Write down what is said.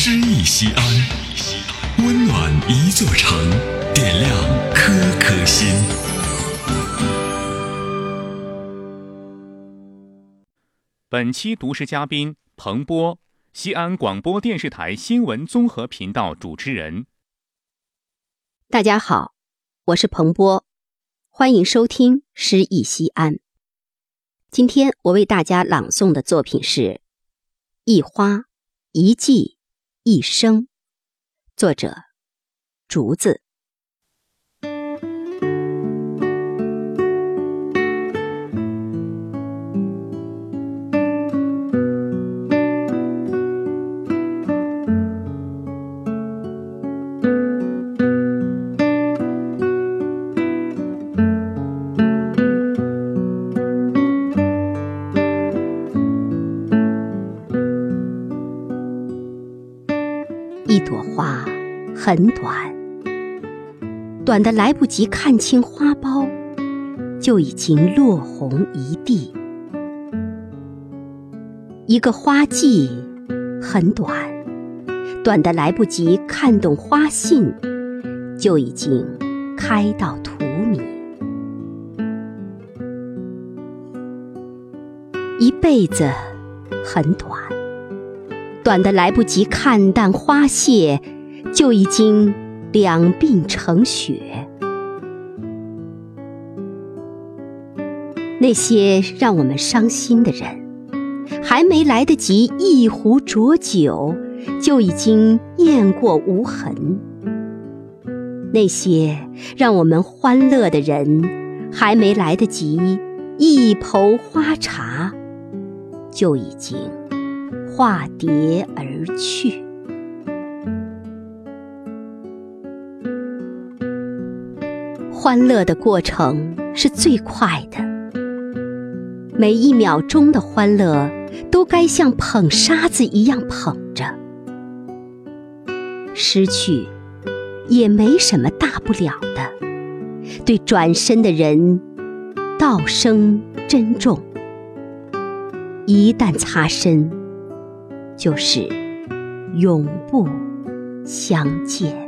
诗意西安，温暖一座城，点亮颗颗心。本期读诗嘉宾彭波，西安广播电视台新闻综合频道主持人。大家好，我是彭波，欢迎收听《诗意西安》。今天我为大家朗诵的作品是《一花一季》。一生，作者竹子。朵花很短，短的来不及看清花苞，就已经落红一地；一个花季很短，短的来不及看懂花信，就已经开到荼蘼；一辈子很短。短的来不及看淡花谢，就已经两鬓成雪。那些让我们伤心的人，还没来得及一壶浊酒，就已经雁过无痕；那些让我们欢乐的人，还没来得及一捧花茶，就已经。化蝶而去，欢乐的过程是最快的。每一秒钟的欢乐，都该像捧沙子一样捧着。失去也没什么大不了的。对转身的人，道声珍重。一旦擦身。就是永不相见。